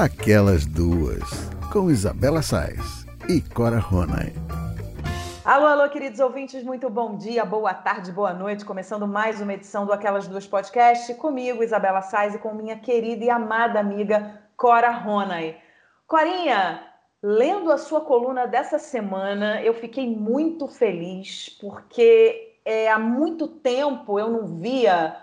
Aquelas Duas, com Isabela Sais e Cora Ronay. Alô, alô, queridos ouvintes, muito bom dia, boa tarde, boa noite. Começando mais uma edição do Aquelas Duas Podcast, comigo, Isabela Sais, e com minha querida e amada amiga Cora Ronay. Corinha, lendo a sua coluna dessa semana, eu fiquei muito feliz, porque é, há muito tempo eu não via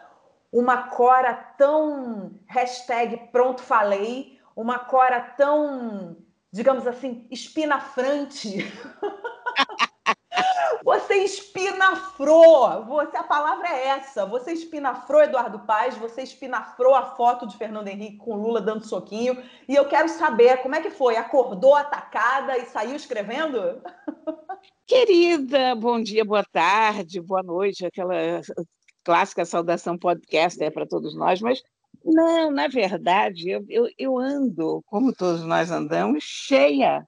uma Cora tão hashtag pronto falei, uma Cora tão, digamos assim, espinafrante. Você espinafrou, você, a palavra é essa. Você espinafrou Eduardo Paz, você espinafrou a foto de Fernando Henrique com Lula dando soquinho. E eu quero saber como é que foi. Acordou atacada e saiu escrevendo? Querida, bom dia, boa tarde, boa noite, aquela clássica saudação podcast é para todos nós, mas não, na verdade, eu, eu, eu ando, como todos nós andamos, cheia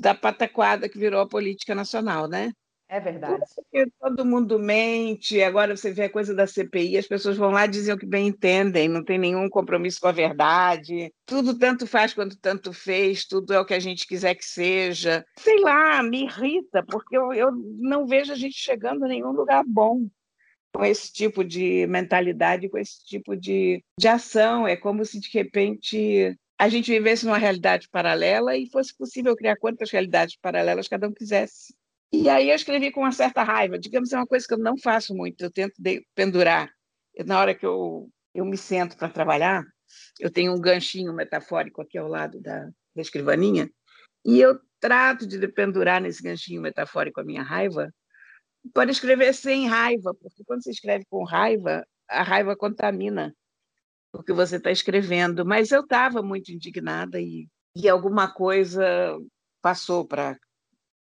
da pataquada que virou a política nacional, né? É verdade. Porque todo mundo mente, agora você vê a coisa da CPI, as pessoas vão lá e dizem o que bem entendem, não tem nenhum compromisso com a verdade, tudo tanto faz quanto tanto fez, tudo é o que a gente quiser que seja. Sei lá, me irrita, porque eu, eu não vejo a gente chegando a nenhum lugar bom com esse tipo de mentalidade, com esse tipo de, de ação. É como se, de repente, a gente vivesse numa realidade paralela e fosse possível criar quantas realidades paralelas cada um quisesse. E aí eu escrevi com uma certa raiva. Digamos, é uma coisa que eu não faço muito, eu tento pendurar. na hora que eu, eu me sento para trabalhar, eu tenho um ganchinho metafórico aqui ao lado da, da escrivaninha, e eu trato de pendurar nesse ganchinho metafórico a minha raiva para escrever sem raiva, porque quando você escreve com raiva, a raiva contamina o que você está escrevendo. Mas eu estava muito indignada e, e alguma coisa passou para.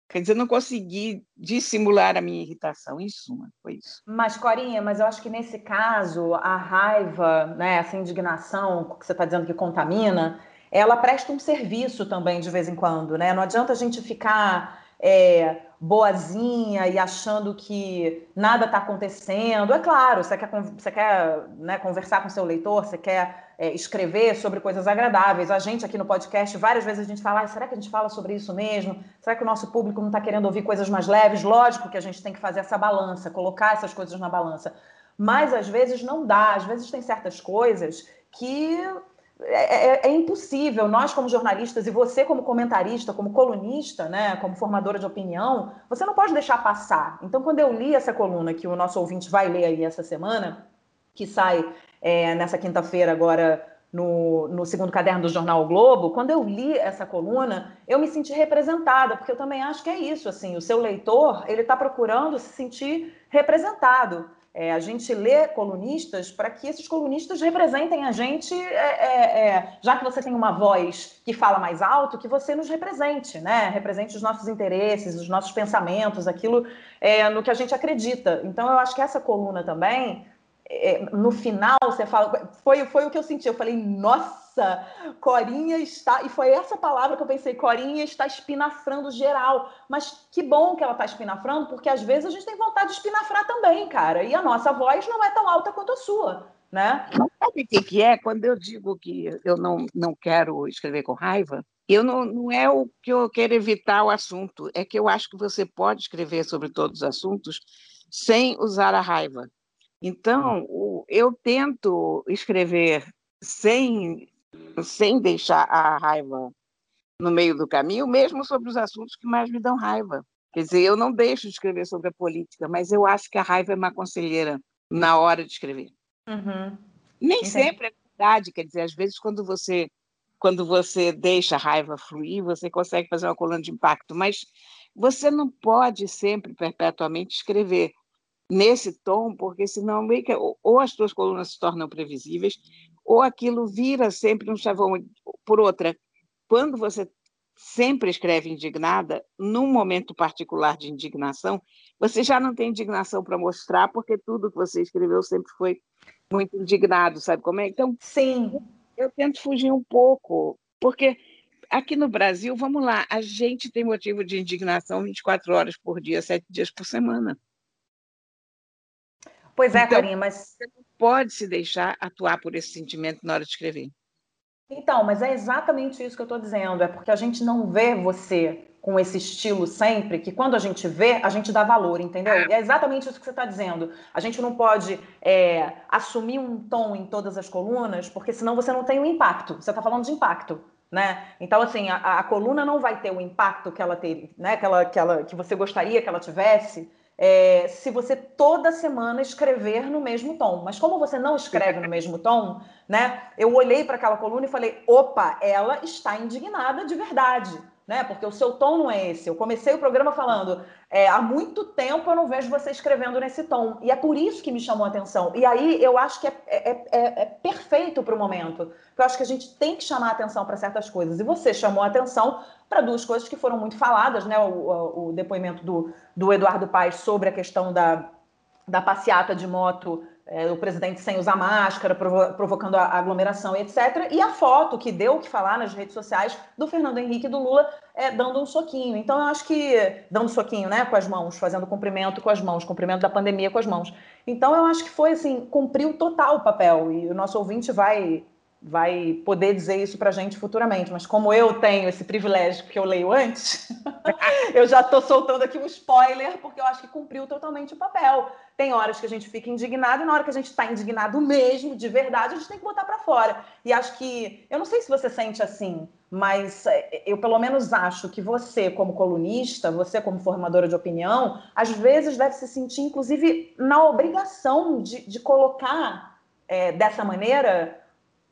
Quer dizer, não consegui dissimular a minha irritação, em suma, foi isso. Mas, Corinha, mas eu acho que nesse caso, a raiva, né, essa indignação que você está dizendo que contamina, ela presta um serviço também de vez em quando, né? Não adianta a gente ficar é, boazinha e achando que nada está acontecendo. É claro, você quer, você quer né, conversar com seu leitor, você quer é, escrever sobre coisas agradáveis. A gente aqui no podcast, várias vezes a gente fala, ah, será que a gente fala sobre isso mesmo? Será que o nosso público não está querendo ouvir coisas mais leves? Lógico que a gente tem que fazer essa balança, colocar essas coisas na balança. Mas às vezes não dá, às vezes tem certas coisas que é, é, é, impossível nós como jornalistas e você como comentarista, como colunista, né, como formadora de opinião, você não pode deixar passar. Então, quando eu li essa coluna que o nosso ouvinte vai ler aí essa semana, que sai é, nessa quinta-feira agora no, no, segundo caderno do jornal o Globo, quando eu li essa coluna, eu me senti representada, porque eu também acho que é isso, assim, o seu leitor, ele está procurando se sentir representado. É, a gente lê colunistas para que esses colunistas representem a gente, é, é, é, já que você tem uma voz que fala mais alto, que você nos represente, né? Represente os nossos interesses, os nossos pensamentos, aquilo é, no que a gente acredita. Então, eu acho que essa coluna também, é, no final, você fala. Foi, foi o que eu senti. Eu falei, nossa Corinha está. E foi essa palavra que eu pensei: Corinha está espinafrando geral. Mas que bom que ela está espinafrando, porque às vezes a gente tem vontade de espinafrar também, cara. E a nossa voz não é tão alta quanto a sua. Né? Sabe o que, que é? Quando eu digo que eu não, não quero escrever com raiva, eu não, não é o que eu quero evitar o assunto, é que eu acho que você pode escrever sobre todos os assuntos sem usar a raiva. Então, eu tento escrever sem sem deixar a raiva no meio do caminho, mesmo sobre os assuntos que mais me dão raiva. Quer dizer, eu não deixo de escrever sobre a política, mas eu acho que a raiva é uma conselheira na hora de escrever. Uhum. Nem Entendi. sempre é verdade, quer dizer, às vezes quando você quando você deixa a raiva fluir, você consegue fazer uma coluna de impacto, mas você não pode sempre perpetuamente escrever nesse tom, porque senão ou as suas colunas se tornam previsíveis, ou aquilo vira sempre um chavão. Por outra, quando você sempre escreve indignada, num momento particular de indignação, você já não tem indignação para mostrar, porque tudo que você escreveu sempre foi muito indignado, sabe como é? Então, sim, eu tento fugir um pouco, porque aqui no Brasil, vamos lá, a gente tem motivo de indignação 24 horas por dia, sete dias por semana. Pois é, então, Carinha, mas você não pode se deixar atuar por esse sentimento na hora de escrever. Então, mas é exatamente isso que eu estou dizendo. É porque a gente não vê você com esse estilo sempre, que quando a gente vê, a gente dá valor, entendeu? É, é exatamente isso que você está dizendo. A gente não pode é, assumir um tom em todas as colunas, porque senão você não tem o um impacto. Você está falando de impacto. Né? Então, assim, a, a, coluna não vai ter o impacto que ela teve, né? que, ela, que, ela, que você gostaria que ela tivesse, é, se você toda semana escrever no mesmo tom. Mas como você não escreve no mesmo tom, né? Eu olhei para aquela coluna e falei: opa, ela está indignada de verdade né? Porque o seu tom não é esse. Eu comecei o programa falando, é, há muito tempo eu não vejo você escrevendo nesse tom. E é por isso que me chamou a atenção. E aí eu acho que é, é, é, é perfeito para o momento. Eu acho que a gente tem que chamar a atenção para certas coisas. E você chamou a atenção para duas coisas que foram muito faladas, né? O, o, o depoimento do, do Eduardo Paes sobre a questão da, da passeata de moto é, o presidente sem usar máscara, provo provocando a aglomeração etc. E a foto que deu o que falar nas redes sociais do Fernando Henrique e do Lula é, dando um soquinho. Então, eu acho que. dando soquinho, né? Com as mãos, fazendo cumprimento com as mãos, cumprimento da pandemia com as mãos. Então, eu acho que foi assim, cumpriu total o papel. E o nosso ouvinte vai vai poder dizer isso para a gente futuramente, mas como eu tenho esse privilégio que eu leio antes, eu já estou soltando aqui um spoiler, porque eu acho que cumpriu totalmente o papel. Tem horas que a gente fica indignado e na hora que a gente está indignado mesmo, de verdade, a gente tem que botar para fora. E acho que, eu não sei se você sente assim, mas é, eu pelo menos acho que você, como colunista, você como formadora de opinião, às vezes deve se sentir, inclusive, na obrigação de, de colocar é, dessa maneira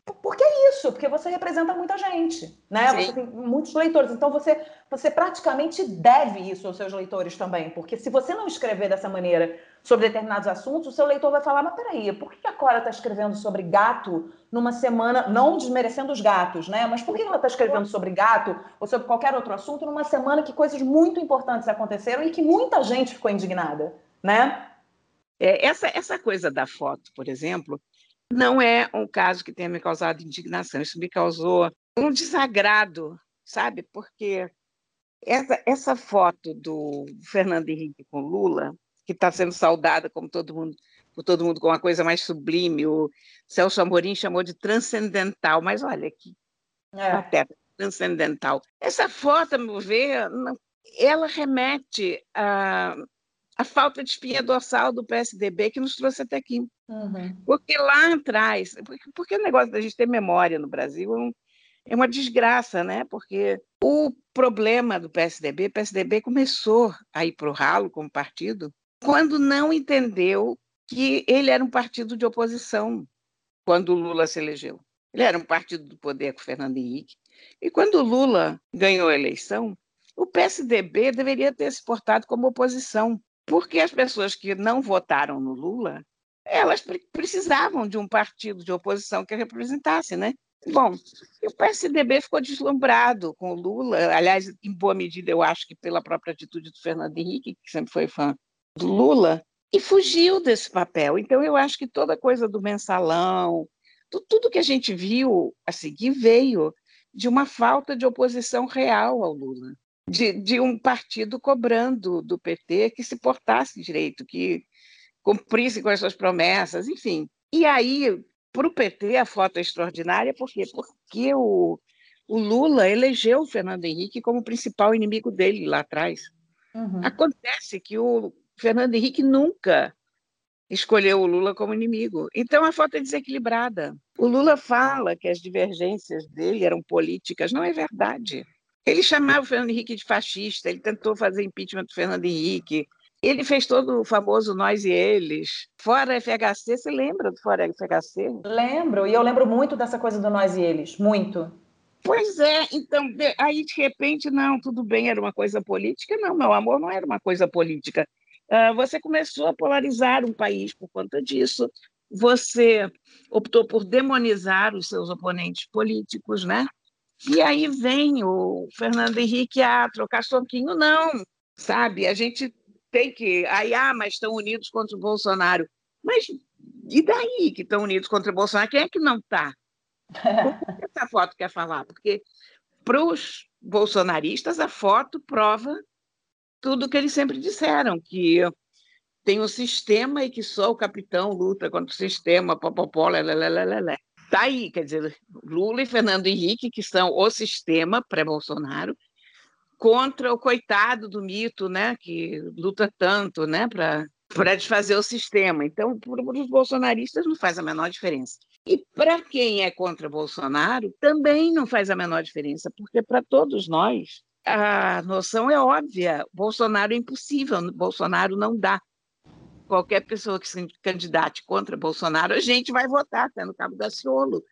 porque é isso, porque você representa muita gente, né? Sim. Você tem muitos leitores, então você, você praticamente deve isso aos seus leitores também, porque se você não escrever dessa maneira sobre determinados assuntos, o seu leitor vai falar, mas peraí, por que a Cora está escrevendo sobre gato numa semana, não desmerecendo os gatos, né? Mas por que ela está escrevendo sobre gato ou sobre qualquer outro assunto numa semana que coisas muito importantes aconteceram e que muita gente ficou indignada, né? É, essa, essa coisa da foto, por exemplo, não é um caso que tenha me causado indignação, isso me causou um desagrado, sabe? Porque essa, essa foto do Fernando Henrique com Lula, que está sendo saudada como todo mundo, por todo mundo com uma coisa mais sublime, o Celso Amorim chamou de transcendental, mas olha que é. transcendental. Essa foto, a meu ver, ela remete a, a falta de espinha dorsal do PSDB que nos trouxe até aqui. Uhum. Porque lá atrás, porque, porque o negócio da gente ter memória no Brasil é, um, é uma desgraça, né? Porque o problema do PSDB, o PSDB começou a ir para o ralo como partido quando não entendeu que ele era um partido de oposição quando o Lula se elegeu. Ele era um partido do poder com o Fernando Henrique. E quando o Lula ganhou a eleição, o PSDB deveria ter se portado como oposição porque as pessoas que não votaram no Lula, elas precisavam de um partido de oposição que representasse, né? Bom, o PSDB ficou deslumbrado com o Lula, aliás, em boa medida, eu acho que pela própria atitude do Fernando Henrique, que sempre foi fã do Lula, e fugiu desse papel. Então, eu acho que toda coisa do mensalão, tudo que a gente viu a seguir veio de uma falta de oposição real ao Lula de, de um partido cobrando do PT que se portasse direito, que cumprisse com as suas promessas, enfim. E aí, para o PT, a foto é extraordinária, por quê? Porque o, o Lula elegeu o Fernando Henrique como principal inimigo dele lá atrás. Uhum. Acontece que o Fernando Henrique nunca escolheu o Lula como inimigo. Então a foto é desequilibrada. O Lula fala que as divergências dele eram políticas, não é verdade. Ele chamava o Fernando Henrique de fascista, ele tentou fazer impeachment do Fernando Henrique, ele fez todo o famoso Nós e Eles. Fora FHC, você lembra do Fora FHC? Lembro, e eu lembro muito dessa coisa do Nós e Eles, muito. Pois é, então, aí de repente, não, tudo bem, era uma coisa política. Não, meu amor, não era uma coisa política. Uh, você começou a polarizar um país por conta disso, você optou por demonizar os seus oponentes políticos, né? E aí vem o Fernando Henrique a trocar soquinho, não, sabe? A gente tem que. Aí, ah, mas estão unidos contra o Bolsonaro. Mas e daí que estão unidos contra o Bolsonaro? Quem é que não está? essa foto quer falar? Porque para os bolsonaristas a foto prova tudo o que eles sempre disseram, que tem um sistema e que só o capitão luta contra o sistema, popopó, lelelelelé. Está aí, quer dizer, Lula e Fernando Henrique, que são o sistema pré-Bolsonaro, contra o coitado do mito, né, que luta tanto né, para desfazer o sistema. Então, para os bolsonaristas não faz a menor diferença. E para quem é contra Bolsonaro, também não faz a menor diferença, porque para todos nós a noção é óbvia: Bolsonaro é impossível, Bolsonaro não dá. Qualquer pessoa que se candidate contra Bolsonaro, a gente vai votar, até no Cabo da Ciolo.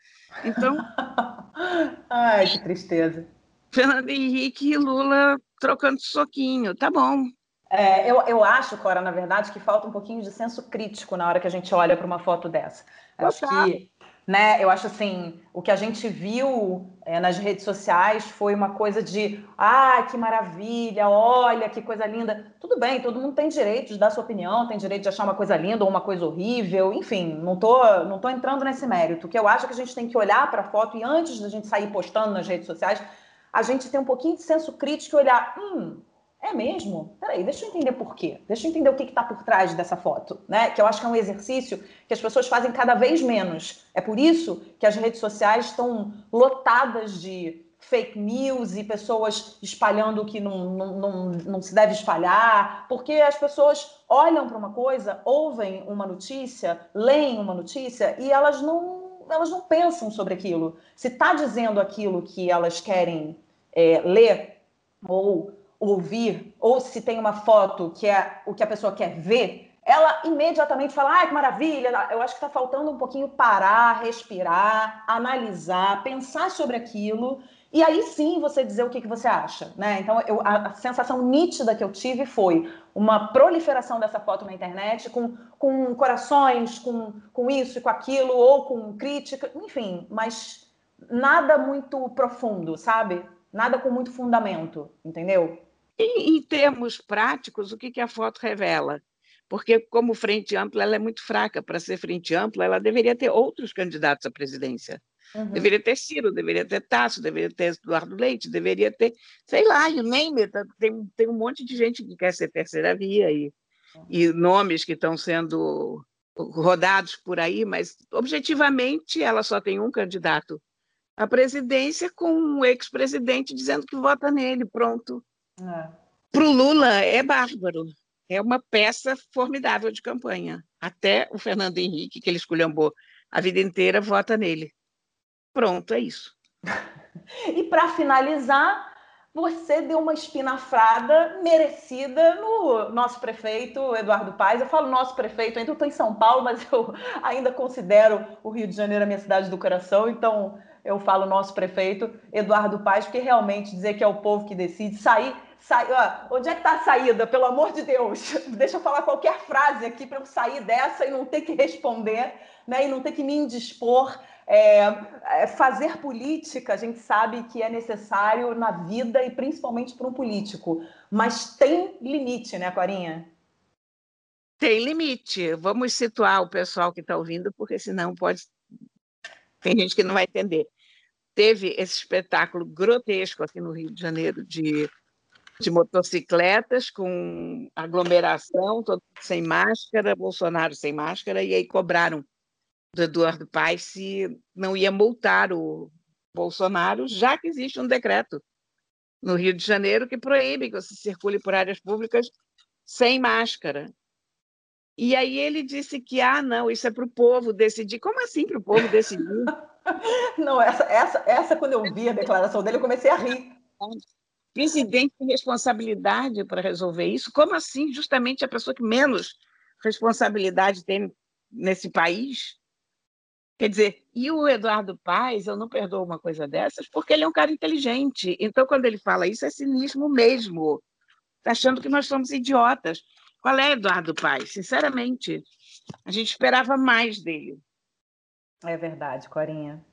Então. Ai, que tristeza. Fernando Henrique e Lula trocando soquinho, tá bom. É, eu, eu acho, Cora, na verdade, que falta um pouquinho de senso crítico na hora que a gente olha para uma foto dessa. Acho que né? Eu acho assim, o que a gente viu é, nas redes sociais foi uma coisa de, ah, que maravilha, olha que coisa linda. Tudo bem, todo mundo tem direito de dar sua opinião, tem direito de achar uma coisa linda ou uma coisa horrível, enfim, não tô, não tô entrando nesse mérito. O que eu acho é que a gente tem que olhar para a foto e antes da gente sair postando nas redes sociais, a gente tem um pouquinho de senso crítico e olhar, hum, é mesmo? Peraí, deixa eu entender por quê. Deixa eu entender o que está por trás dessa foto, né? Que eu acho que é um exercício que as pessoas fazem cada vez menos. É por isso que as redes sociais estão lotadas de fake news e pessoas espalhando o que não, não, não, não se deve espalhar, porque as pessoas olham para uma coisa, ouvem uma notícia, leem uma notícia e elas não, elas não pensam sobre aquilo. Se está dizendo aquilo que elas querem é, ler ou ouvir, ou se tem uma foto que é o que a pessoa quer ver, ela imediatamente fala: ai, que maravilha! Eu acho que está faltando um pouquinho parar, respirar, analisar, pensar sobre aquilo. E aí sim você dizer o que, que você acha, né? Então eu, a, sensação nítida que eu tive foi uma proliferação dessa foto na internet com, com corações, com, com isso e com aquilo, ou com crítica, enfim, mas nada muito profundo, sabe? Nada com muito fundamento, entendeu? Em, em termos práticos, o que, que a foto revela? Porque, como frente ampla, ela é muito fraca. Para ser frente ampla, ela deveria ter outros candidatos à presidência. Uhum. Deveria ter Ciro, deveria ter Tasso, deveria ter Eduardo Leite, deveria ter, sei lá, you name it. Tem, tem um monte de gente que quer ser terceira via e, uhum. e nomes que estão sendo rodados por aí, mas objetivamente ela só tem um candidato à presidência com um ex-presidente dizendo que vota nele, pronto. É. Para o Lula é bárbaro. É uma peça formidável de campanha. Até o Fernando Henrique, que ele esculhambou a vida inteira, vota nele. Pronto, é isso. e para finalizar, você deu uma espinafrada merecida no nosso prefeito Eduardo Paes. Eu falo nosso prefeito, ainda estou em São Paulo, mas eu ainda considero o Rio de Janeiro a minha cidade do coração, então eu falo nosso prefeito Eduardo Paes, porque realmente dizer que é o povo que decide sair Onde é que está a saída? Pelo amor de Deus, deixa eu falar qualquer frase aqui para eu sair dessa e não ter que responder, né? E não ter que me indispor. É, é, fazer política, a gente sabe que é necessário na vida e principalmente para um político, mas tem limite, né, Corinha? Tem limite. Vamos situar o pessoal que está ouvindo, porque senão pode. Tem gente que não vai entender. Teve esse espetáculo grotesco aqui no Rio de Janeiro de de motocicletas com aglomeração, todo sem máscara, Bolsonaro sem máscara, e aí cobraram do Eduardo Paes se não ia multar o Bolsonaro, já que existe um decreto no Rio de Janeiro que proíbe que você circule por áreas públicas sem máscara. E aí ele disse que, ah, não, isso é para o povo decidir. Como assim para o povo decidir? não, essa, essa, essa, quando eu vi a declaração dele, eu comecei a rir presidente tem responsabilidade para resolver isso? Como assim, justamente a pessoa que menos responsabilidade tem nesse país? Quer dizer, e o Eduardo Paes, eu não perdoo uma coisa dessas, porque ele é um cara inteligente. Então, quando ele fala isso, é cinismo mesmo. Está achando que nós somos idiotas. Qual é Eduardo Paes? Sinceramente, a gente esperava mais dele. É verdade, Corinha.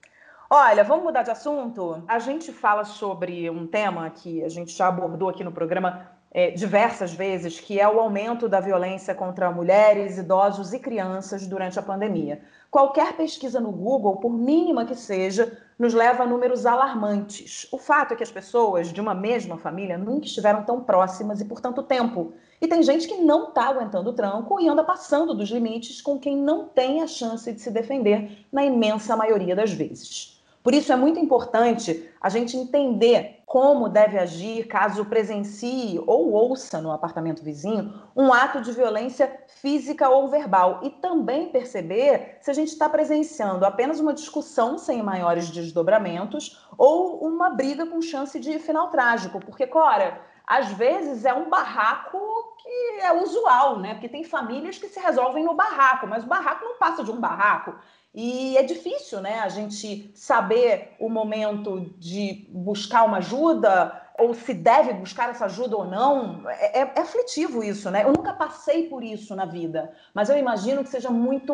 Olha, vamos mudar de assunto? A gente fala sobre um tema que a gente já abordou aqui no programa é, diversas vezes, que é o aumento da violência contra mulheres, idosos e crianças durante a pandemia. Qualquer pesquisa no Google, por mínima que seja, nos leva a números alarmantes. O fato é que as pessoas de uma mesma família nunca estiveram tão próximas e por tanto tempo. E tem gente que não está aguentando o tranco e anda passando dos limites com quem não tem a chance de se defender, na imensa maioria das vezes. Por isso é muito importante a gente entender como deve agir caso presencie ou ouça no apartamento vizinho um ato de violência física ou verbal e também perceber se a gente está presenciando apenas uma discussão sem maiores desdobramentos ou uma briga com chance de final trágico, porque Cora, às vezes é um barraco que é usual, né? Porque tem famílias que se resolvem no barraco, mas o barraco não passa de um barraco. E é difícil, né, a gente saber o momento de buscar uma ajuda ou se deve buscar essa ajuda ou não. É, é, é, aflitivo isso, né? Eu nunca passei por isso na vida, mas eu imagino que seja muito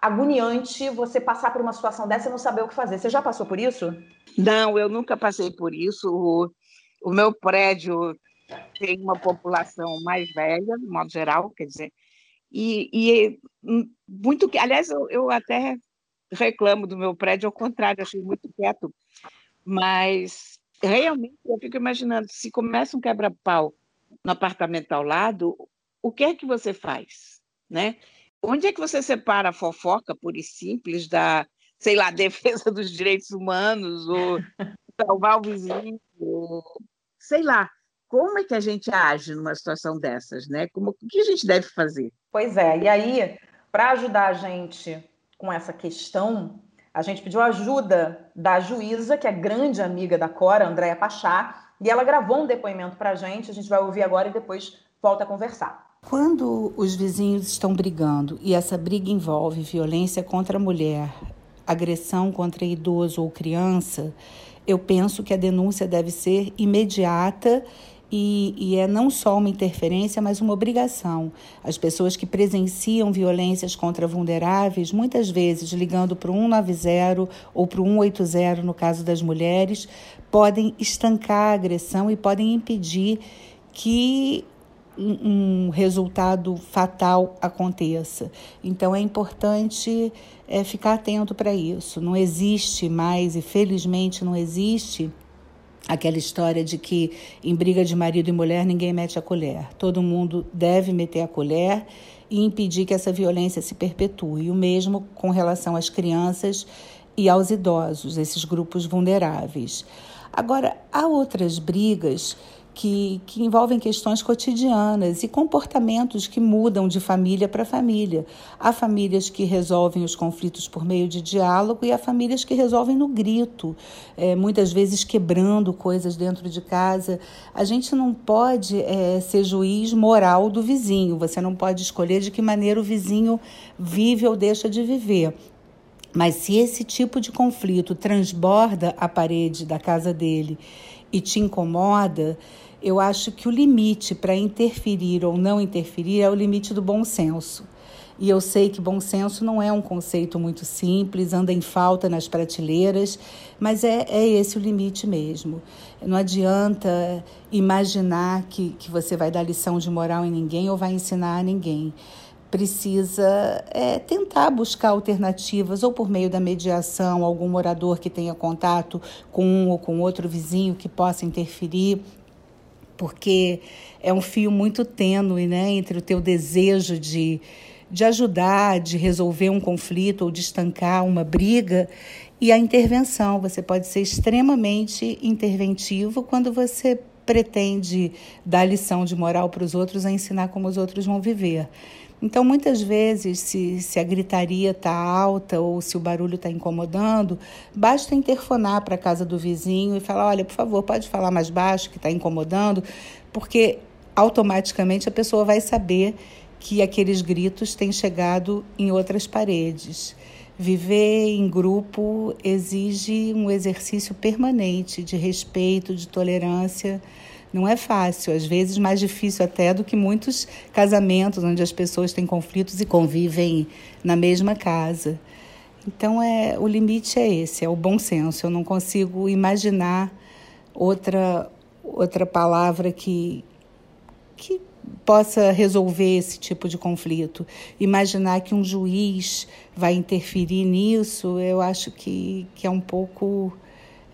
agoniante você passar por uma situação dessa e não saber o que fazer. Você já passou por isso? Não, eu nunca passei por isso. O, o meu prédio tem uma população mais velha, de modo geral, quer dizer, e, e muito que, aliás, eu, eu, até reclamo do meu prédio, ao contrário, achei muito quieto, mas realmente eu fico imaginando, se começa um quebra-pau no apartamento ao lado, o que é que você faz, né? Onde é que você separa a fofoca pura e simples da, sei lá, defesa dos direitos humanos, ou salvar o vizinho, ou, sei lá, como é que a gente age numa situação dessas, né? Como, o que a gente deve fazer? Pois é, e aí, para ajudar a gente com essa questão, a gente pediu ajuda da juíza, que é grande amiga da Cora, Andréa Pachá, e ela gravou um depoimento para a gente, a gente vai ouvir agora e depois volta a conversar. Quando os vizinhos estão brigando e essa briga envolve violência contra a mulher, agressão contra idoso ou criança, eu penso que a denúncia deve ser imediata e, e, é não só uma interferência, mas uma obrigação. As pessoas que presenciam violências contra vulneráveis, muitas vezes ligando para o 190 ou para o 180, no caso das mulheres, podem estancar a agressão e podem impedir que um resultado fatal aconteça. Então é importante é, ficar atento para isso. Não existe mais, e felizmente não existe, aquela história de que em briga de marido e mulher ninguém mete a colher. Todo mundo deve meter a colher e impedir que essa violência se perpetue. O mesmo com relação às crianças e aos idosos, esses grupos vulneráveis. Agora, há outras brigas que, que envolvem questões cotidianas e comportamentos que mudam de família para família. Há famílias que resolvem os conflitos por meio de diálogo e há famílias que resolvem no grito, é, muitas vezes quebrando coisas dentro de casa. A gente não pode é, ser juiz moral do vizinho, você não pode escolher de que maneira o vizinho vive ou deixa de viver. Mas se esse tipo de conflito transborda a parede da casa dele e te incomoda, eu acho que o limite para interferir ou não interferir é o limite do bom senso. E eu sei que bom senso não é um conceito muito simples, anda em falta nas prateleiras, mas é, é esse o limite mesmo. Não adianta imaginar que, que você vai dar lição de moral em ninguém ou vai ensinar a ninguém precisa é, tentar buscar alternativas, ou por meio da mediação, algum morador que tenha contato com um ou com outro vizinho que possa interferir, porque é um fio muito tênue né, entre o teu desejo de, de ajudar, de resolver um conflito ou de estancar uma briga e a intervenção. Você pode ser extremamente interventivo quando você pretende dar lição de moral para os outros a ensinar como os outros vão viver. Então, muitas vezes, se, se a gritaria está alta ou se o barulho está incomodando, basta interfonar para a casa do vizinho e falar: olha, por favor, pode falar mais baixo que está incomodando, porque automaticamente a pessoa vai saber que aqueles gritos têm chegado em outras paredes. Viver em grupo exige um exercício permanente de respeito, de tolerância não é fácil, às vezes mais difícil até do que muitos casamentos onde as pessoas têm conflitos e convivem na mesma casa. Então é o limite é esse, é o bom senso. Eu não consigo imaginar outra outra palavra que que possa resolver esse tipo de conflito. Imaginar que um juiz vai interferir nisso, eu acho que, que é um pouco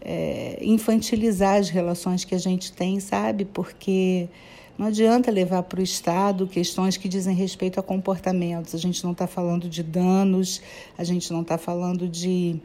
é, infantilizar as relações que a gente tem, sabe? Porque não adianta levar para o Estado questões que dizem respeito a comportamentos. A gente não está falando de danos, a gente não está falando de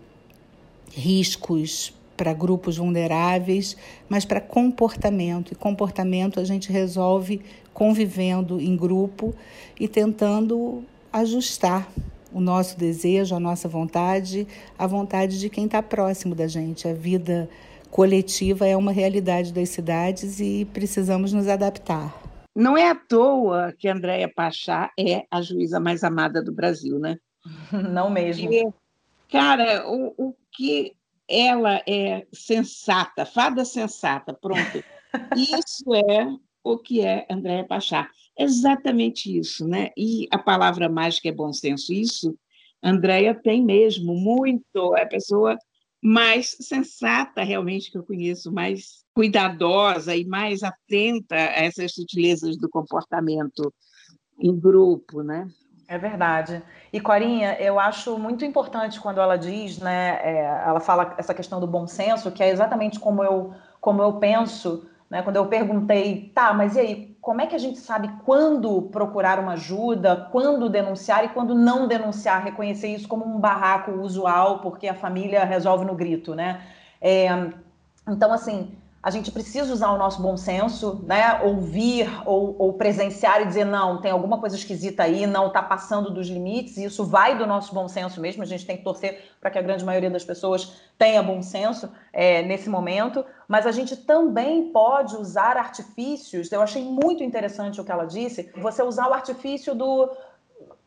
riscos para grupos vulneráveis, mas para comportamento. E comportamento a gente resolve convivendo em grupo e tentando ajustar o nosso desejo, a nossa vontade, a vontade de quem está próximo da gente. A vida coletiva é uma realidade das cidades e precisamos nos adaptar. Não é à toa que Andréia Pachá é a juíza mais amada do Brasil, né? Não mesmo. E, cara, o, o que ela é sensata, fada sensata, pronto. Isso é o que é Andréa Pachá. Exatamente isso, né? E a palavra mágica é bom senso. Isso, Andréia tem mesmo muito. É a pessoa mais sensata, realmente, que eu conheço, mais cuidadosa e mais atenta a essas sutilezas do comportamento em grupo, né? É verdade. E Corinha, eu acho muito importante quando ela diz, né, é, ela fala essa questão do bom senso, que é exatamente como eu, como eu penso, né, quando eu perguntei, tá, mas e aí, como é que a gente sabe quando procurar uma ajuda, quando denunciar e quando não denunciar, reconhecer isso como um barraco usual, porque a família resolve no grito, né? É, então, assim, a gente precisa usar o nosso bom senso, né? Ouvir ou, ou, presenciar e dizer não, tem alguma coisa esquisita aí, não está passando dos limites. E isso vai do nosso bom senso mesmo. A gente tem que torcer para que a grande maioria das pessoas tenha bom senso é, nesse momento. Mas a gente também pode usar artifícios. Eu achei muito interessante o que ela disse. Você usar o artifício do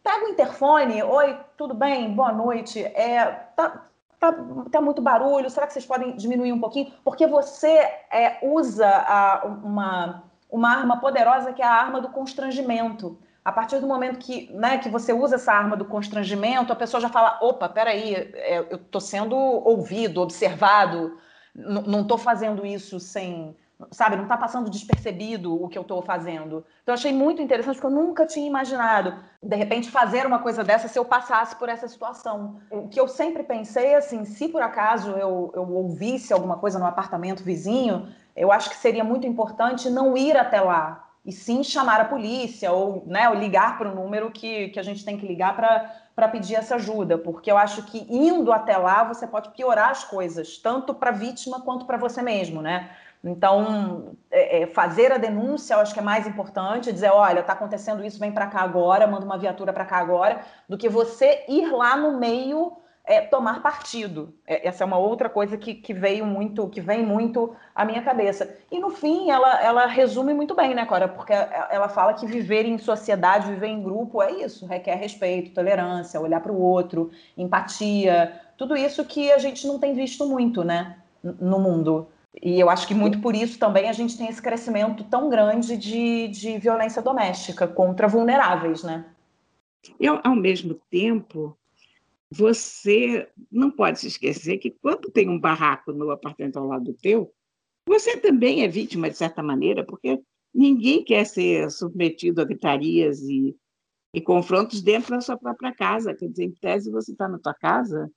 pega o interfone, oi, tudo bem, boa noite. É, tá, tá, tá muito barulho, será que vocês podem diminuir um pouquinho? Porque você é, usa a, uma, uma arma poderosa que é a arma do constrangimento. A partir do momento que, né, que você usa essa arma do constrangimento, a pessoa já fala: opa, peraí, é, eu estou sendo ouvido, observado, não estou fazendo isso sem, sabe, não está passando despercebido o que eu estou fazendo. Então, eu achei muito interessante, porque eu nunca tinha imaginado, de repente, fazer uma coisa dessa se eu passasse por essa situação. O que eu sempre pensei, assim, se por acaso eu, eu ouvisse alguma coisa no apartamento vizinho, eu acho que seria muito importante não ir até lá, e sim chamar a polícia, ou, né, ou ligar para o número que, que a gente tem que ligar para pedir essa ajuda, porque eu acho que indo até lá você pode piorar as coisas, tanto para a vítima quanto para você mesmo, né? Então, é, é, fazer a denúncia, eu acho que é mais importante, dizer, olha, está acontecendo isso, vem para cá agora, manda uma viatura para cá agora, do que você ir lá no meio é, tomar partido. É, essa é uma outra coisa que, que, veio muito, que vem muito à minha cabeça. E no fim, ela, ela resume muito bem, né, Cora? Porque ela fala que viver em sociedade, viver em grupo é isso, requer respeito, tolerância, olhar para o outro, empatia, tudo isso que a gente não tem visto muito, né, no mundo. E eu acho que muito por isso também a gente tem esse crescimento tão grande de, de violência doméstica contra vulneráveis, né? E, ao mesmo tempo, você não pode se esquecer que quando tem um barraco no apartamento ao lado do teu, você também é vítima, de certa maneira, porque ninguém quer ser submetido a gritarias e, e confrontos dentro da sua própria casa. Quer dizer, em tese, você está na tua casa,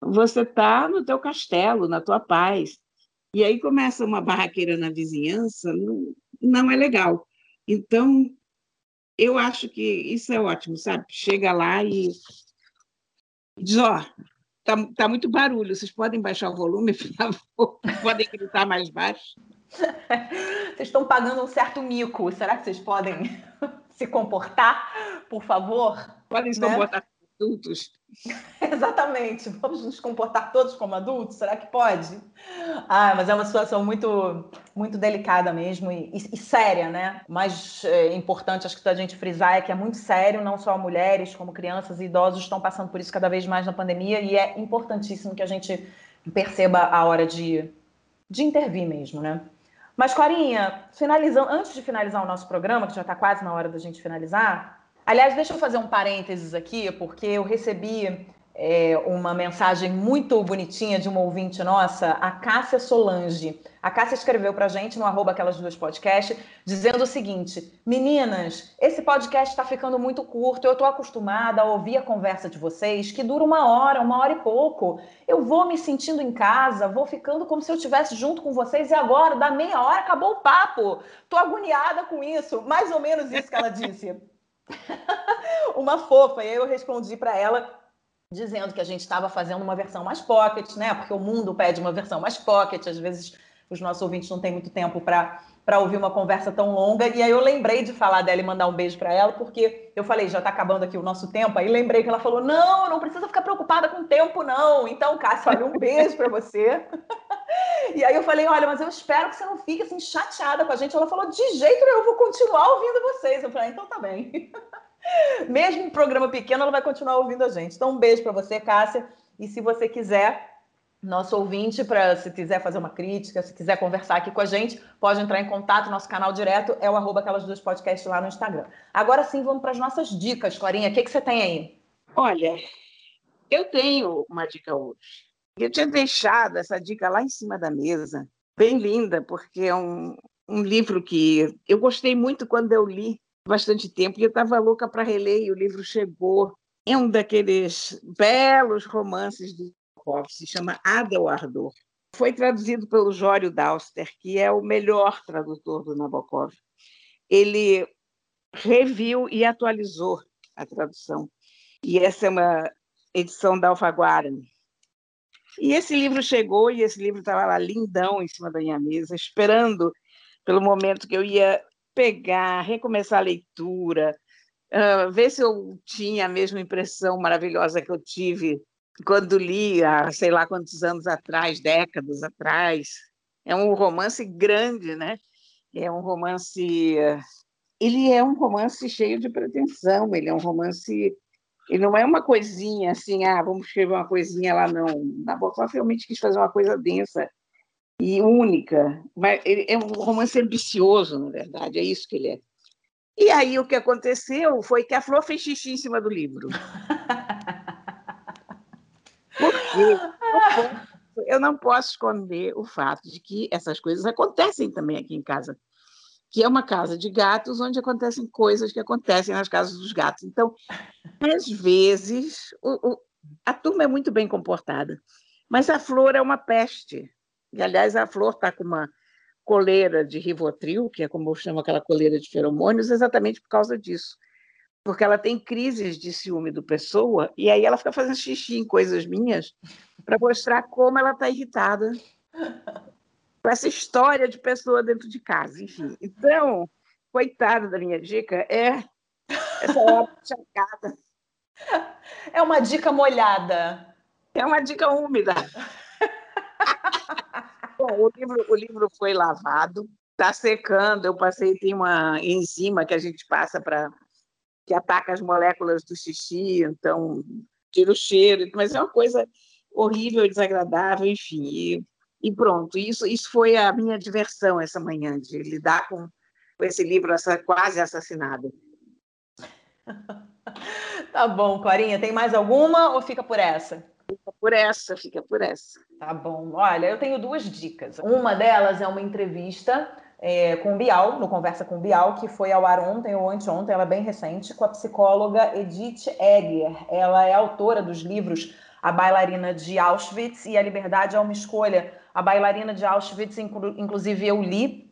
você está no teu castelo, na tua paz. E aí começa uma barraqueira na vizinhança, não, não é legal. Então, eu acho que isso é ótimo, sabe? Chega lá e diz, ó, oh, tá, tá muito barulho, vocês podem baixar o volume, por favor? Podem gritar mais baixo? Vocês estão pagando um certo mico, será que vocês podem se comportar, por favor? Podem se né? comportar adultos. Exatamente. Vamos nos comportar todos como adultos? Será que pode? Ah, mas é uma situação muito, muito delicada mesmo e, e, e séria, né? O mais é, importante, acho que a gente frisar, é que é muito sério, não só mulheres, como crianças e idosos estão passando por isso cada vez mais na pandemia e é importantíssimo que a gente perceba a hora de, de intervir mesmo, né? Mas, Corinha, finalizando, antes de finalizar o nosso programa, que já está quase na hora da gente finalizar, Aliás, deixa eu fazer um parênteses aqui, porque eu recebi é, uma mensagem muito bonitinha de uma ouvinte nossa, a Cássia Solange. A Cássia escreveu para a gente no arroba aquelas duas podcast, dizendo o seguinte: Meninas, esse podcast está ficando muito curto. Eu estou acostumada a ouvir a conversa de vocês, que dura uma hora, uma hora e pouco. Eu vou me sentindo em casa, vou ficando como se eu estivesse junto com vocês, e agora, da meia hora, acabou o papo. Estou agoniada com isso. Mais ou menos isso que ela disse. uma fofa. E aí eu respondi para ela dizendo que a gente estava fazendo uma versão mais pocket, né? Porque o mundo pede uma versão mais pocket, às vezes os nossos ouvintes não têm muito tempo para ouvir uma conversa tão longa. E aí eu lembrei de falar dela e mandar um beijo para ela, porque eu falei, já está acabando aqui o nosso tempo. Aí lembrei que ela falou: "Não, não precisa ficar preocupada com o tempo não". Então, Cássia, olha um beijo para você. e aí eu falei: "Olha, mas eu espero que você não fique assim chateada com a gente". Ela falou: "De jeito nenhum, eu vou continuar ouvindo vocês". Eu falei: "Então tá bem". Mesmo um programa pequeno, ela vai continuar ouvindo a gente. Então, um beijo para você, Cássia. E se você quiser, nosso ouvinte, para se quiser fazer uma crítica, se quiser conversar aqui com a gente, pode entrar em contato. Nosso canal direto é o arroba aquelas duas podcasts lá no Instagram. Agora sim, vamos para as nossas dicas, Clarinha. O que, que você tem aí? Olha, eu tenho uma dica hoje. Eu tinha deixado essa dica lá em cima da mesa, bem linda, porque é um, um livro que eu gostei muito quando eu li bastante tempo e eu estava louca para reler e o livro chegou. É um daqueles belos romances do Nabokov, se chama Ada o Ardor. Foi traduzido pelo Jório Dauster, que é o melhor tradutor do Nabokov. Ele reviu e atualizou a tradução. E essa é uma edição da Alfaguara. E esse livro chegou, e esse livro estava lá lindão em cima da minha mesa, esperando pelo momento que eu ia pegar, recomeçar a leitura, uh, ver se eu tinha a mesma impressão maravilhosa que eu tive quando li há sei lá quantos anos atrás, décadas atrás. É um romance grande, né? É um romance. Ele é um romance cheio de pretensão, ele é um romance. Ele não é uma coisinha assim, ah, vamos escrever uma coisinha lá, não. Nabokov realmente quis fazer uma coisa densa e única. Mas ele é um romance ambicioso, na verdade, é isso que ele é. E aí o que aconteceu foi que a Flor fez xixi em cima do livro. Porque eu não posso esconder o fato de que essas coisas acontecem também aqui em casa, que é uma casa de gatos onde acontecem coisas que acontecem nas casas dos gatos. Então, às vezes, o, o, a turma é muito bem comportada, mas a Flor é uma peste. E, aliás, a Flor está com uma coleira de Rivotril, que é como eu chamo aquela coleira de feromônios, exatamente por causa disso porque ela tem crises de ciúme do pessoa, e aí ela fica fazendo xixi em coisas minhas para mostrar como ela está irritada com essa história de pessoa dentro de casa, enfim. Então, coitada da minha dica, é essa obra chacada. É uma dica molhada. É uma dica úmida. Bom, o livro, o livro foi lavado, está secando. Eu passei, tem uma enzima que a gente passa para que ataca as moléculas do xixi, então tira o cheiro, mas é uma coisa horrível, desagradável, enfim. E, pronto, isso, isso foi a minha diversão essa manhã, de lidar com, com esse livro essa, quase assassinado. tá bom, Clarinha, tem mais alguma ou fica por essa? Fica por essa, fica por essa. Tá bom. Olha, eu tenho duas dicas. Uma delas é uma entrevista é, com o Bial, no Conversa com o Bial, que foi ao ar ontem ou anteontem, ela é bem recente, com a psicóloga Edith Egger. Ela é autora dos livros A Bailarina de Auschwitz e A Liberdade é uma Escolha. A Bailarina de Auschwitz, inclusive, eu li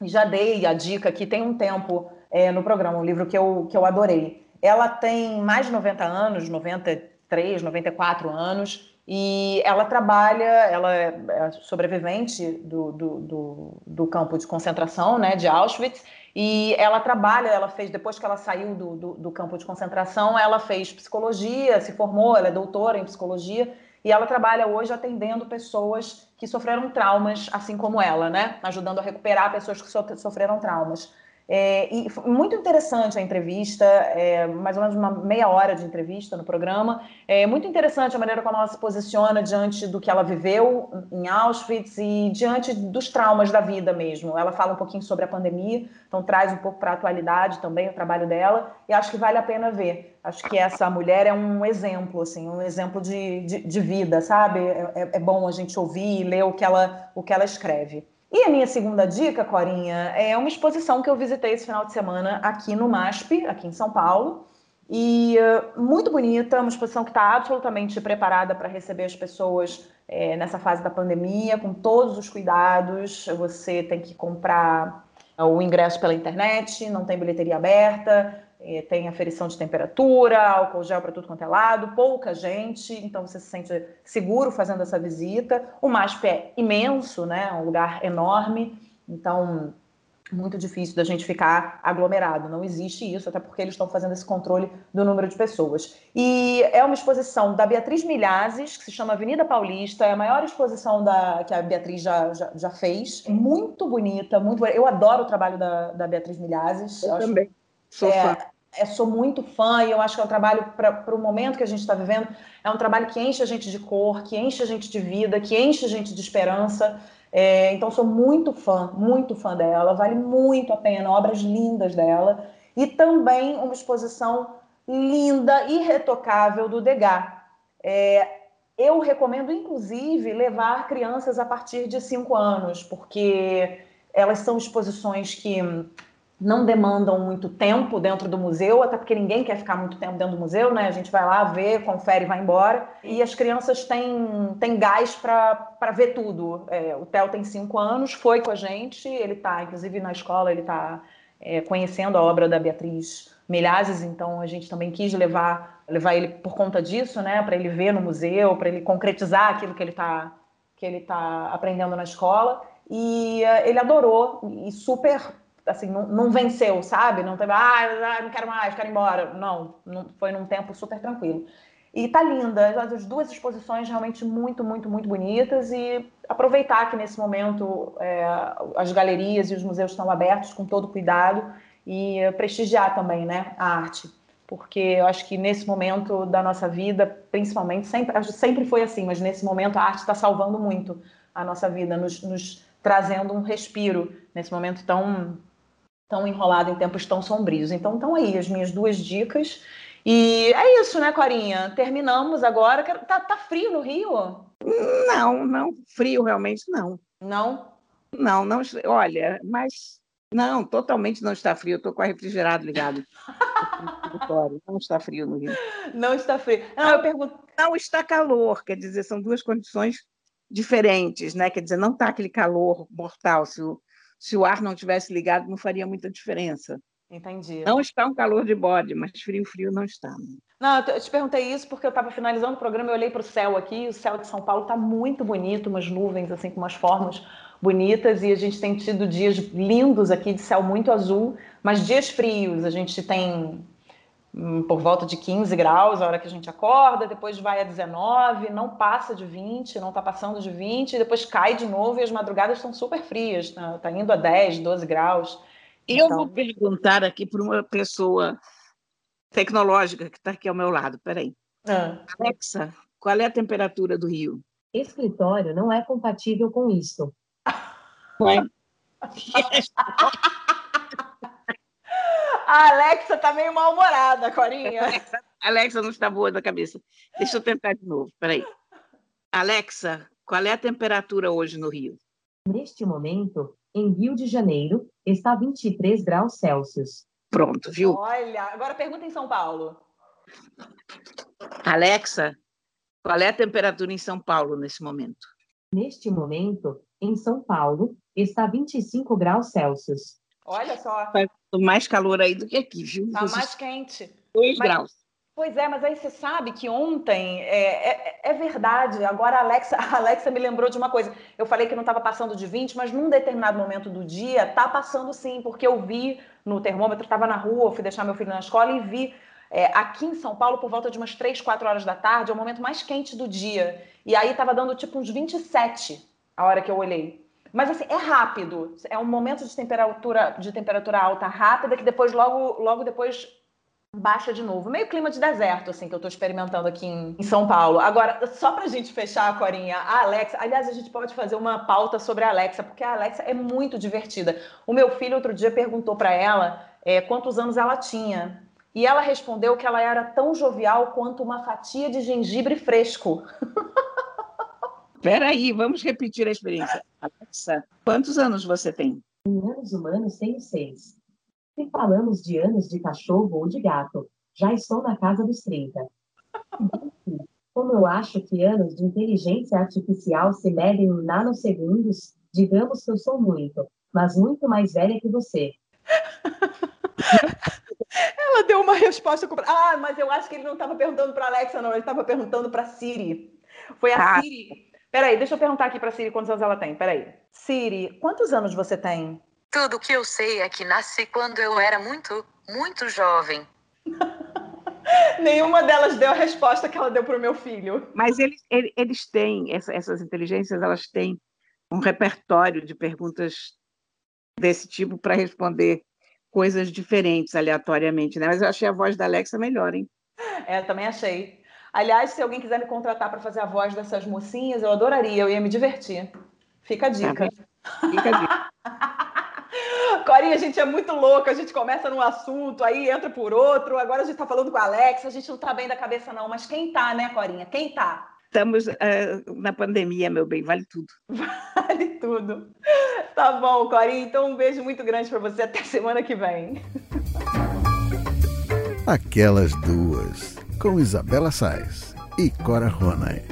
e já dei a dica que tem um tempo é, no programa, um livro que eu, que eu adorei. Ela tem mais de 90 anos, 93, 94 anos, e ela trabalha, ela é, é sobrevivente do, do, do, do, campo de concentração, né, de Auschwitz, e ela trabalha, ela fez, depois que ela saiu do, do, do campo de concentração, ela fez psicologia, se formou, ela é doutora em psicologia, e ela trabalha hoje atendendo pessoas que sofreram traumas, assim como ela, né, ajudando a recuperar pessoas que sofreram traumas. É, e muito interessante a entrevista, é, mais ou menos uma meia hora de entrevista no programa. É muito interessante a maneira como ela se posiciona diante do que ela viveu em Auschwitz e diante dos traumas da vida mesmo. Ela fala um pouquinho sobre a pandemia, então traz um pouco para a atualidade também o trabalho dela, e acho que vale a pena ver. Acho que essa mulher é um exemplo, assim, um exemplo de, de, de vida, sabe? É, é, é bom a gente ouvir e ler o que ela, o que ela escreve. E a minha segunda dica, Corinha, é uma exposição que eu visitei esse final de semana aqui no MASP, aqui em São Paulo. E uh, muito bonita, uma exposição que está absolutamente preparada para receber as pessoas é, nessa fase da pandemia, com todos os cuidados. Você tem que comprar o ingresso pela internet, não tem bilheteria aberta, tem aferição de temperatura, álcool gel para tudo quanto é lado, pouca gente, então você se sente seguro fazendo essa visita. O MASP é imenso, né? É um lugar enorme, então muito difícil da gente ficar aglomerado. Não existe isso, até porque eles estão fazendo esse controle do número de pessoas. E é uma exposição da Beatriz Milhazes, que se chama Avenida Paulista, é a maior exposição da, que a Beatriz já, já, já fez. Muito bonita, muito Eu adoro o trabalho da, da Beatriz Milhazes. Eu, eu também. Sou é, fã é, sou muito fã e eu acho que é um trabalho para o momento que a gente está vivendo, é um trabalho que enche a gente de cor, que enche a gente de vida, que enche a gente de esperança. É, então sou muito fã, muito fã dela, vale muito a pena, obras lindas dela. E também uma exposição linda, irretocável do Degas. É, eu recomendo, inclusive, levar crianças a partir de cinco anos, porque elas são exposições que não demandam muito tempo dentro do museu, até porque ninguém quer ficar muito tempo dentro do museu, né? A gente vai lá, vê, confere e vai embora. E as crianças têm, têm gás para ver tudo. É, o Theo tem cinco anos, foi com a gente, ele está, inclusive na escola, ele está é, conhecendo a obra da Beatriz Milhazes, então a gente também quis levar, levar ele por conta disso, né? Para ele ver no museu, para ele concretizar aquilo que ele está que ele tá aprendendo na escola. E uh, ele adorou e super assim, não, não, venceu, sabe? Não teve, ah, não quero mais, quero ir embora. Não, não, foi num tempo super tranquilo. E tá linda, as duas exposições realmente muito, muito, muito bonitas e aproveitar que nesse momento é, as galerias e os museus estão abertos com todo cuidado e prestigiar também, né, a arte. Porque eu acho que nesse momento da nossa vida, principalmente, sempre, sempre foi assim, mas nesse momento a arte está salvando muito a nossa vida, nos, nos trazendo um respiro nesse momento tão tão enrolado em tempos tão sombrios. Então, estão aí as minhas duas dicas. E é isso, né, Corinha? Terminamos agora. Tá, tá frio no Rio? Não, não. Frio realmente não. Não? Não, não. Olha, mas não, totalmente não está frio. Estou com o refrigerado ligado. não está frio no Rio. Não está frio. Não, não, eu pergunto... não está calor, quer dizer, são duas condições diferentes, né? Quer dizer, não está aquele calor mortal. Se o, se o ar não tivesse ligado, não faria muita diferença. Entendi. Não está um calor de bode, mas frio, frio não está. Não, eu te perguntei isso porque eu estava finalizando o programa, eu olhei para o céu aqui, o céu de São Paulo está muito bonito, umas nuvens assim com umas formas bonitas e a gente tem tido dias lindos aqui de céu muito azul, mas dias frios. A gente tem por volta de 15 graus a hora que a gente acorda, depois vai a 19, não passa de 20, não está passando de 20, depois cai de novo e as madrugadas estão super frias, está tá indo a 10, 12 graus. Eu então... vou perguntar aqui para uma pessoa tecnológica que está aqui ao meu lado, peraí. Ah. Alexa, qual é a temperatura do Rio? Escritório não é compatível com isso. Ué? A Alexa tá meio mal-humorada, Corinha. Alexa, Alexa não está boa da cabeça. Deixa eu tentar de novo, peraí. Alexa, qual é a temperatura hoje no Rio? Neste momento, em Rio de Janeiro, está 23 graus Celsius. Pronto, viu? Olha, agora pergunta em São Paulo. Alexa, qual é a temperatura em São Paulo nesse momento? Neste momento, em São Paulo, está 25 graus Celsius. Olha só. Faz mais calor aí do que aqui, viu? Está mais quente. Dois mas, graus. Pois é, mas aí você sabe que ontem é, é, é, verdade. Agora a Alexa, a Alexa me lembrou de uma coisa. Eu falei que não estava passando de 20, mas num determinado momento do dia tá passando sim, porque eu vi no termômetro, estava na rua, fui deixar meu filho na escola e vi é, aqui em São Paulo, por volta de umas 3, 4 horas da tarde, é o momento mais quente do dia. E aí estava dando tipo uns 27 a hora que eu olhei. Mas assim, é rápido. É um momento de temperatura, de temperatura alta rápida que depois, logo, logo depois, baixa de novo. Meio clima de deserto, assim, que eu estou experimentando aqui em, em, São Paulo. Agora, só pra gente fechar, Corinha, a Alexa. Aliás, a gente pode fazer uma pauta sobre a Alexa, porque a Alexa é muito divertida. O meu filho, outro dia, perguntou para ela é, quantos anos ela tinha. E ela respondeu que ela era tão jovial quanto uma fatia de gengibre fresco. Peraí, vamos repetir a experiência. Alexa, quantos anos você tem? Em anos humanos, tenho seis. Se falamos de anos de cachorro ou de gato, já estou na casa dos 30. Como eu acho que anos de inteligência artificial se medem em nanosegundos, digamos que eu sou muito, mas muito mais velha que você. Ela deu uma resposta. Ah, mas eu acho que ele não estava perguntando para Alexa, não. Ele estava perguntando para Siri. Foi a ah. Siri. Peraí, deixa eu perguntar aqui para Siri quantos anos ela tem. Peraí. Siri, quantos anos você tem? Tudo que eu sei é que nasci quando eu era muito, muito jovem. Nenhuma delas deu a resposta que ela deu para o meu filho. Mas eles, eles têm, essas inteligências, elas têm um repertório de perguntas desse tipo para responder coisas diferentes aleatoriamente, né? Mas eu achei a voz da Alexa melhor, hein? É, também achei. Aliás, se alguém quiser me contratar para fazer a voz dessas mocinhas, eu adoraria, eu ia me divertir. Fica a dica. Fica a dica. Corinha, a gente é muito louca, a gente começa num assunto, aí entra por outro. Agora a gente está falando com a Alex, a gente não está bem da cabeça, não. Mas quem tá, né, Corinha? Quem tá? Estamos uh, na pandemia, meu bem, vale tudo. Vale tudo. Tá bom, Corinha. Então um beijo muito grande para você. Até semana que vem. Aquelas duas, com Isabela Sais e Cora Ronay.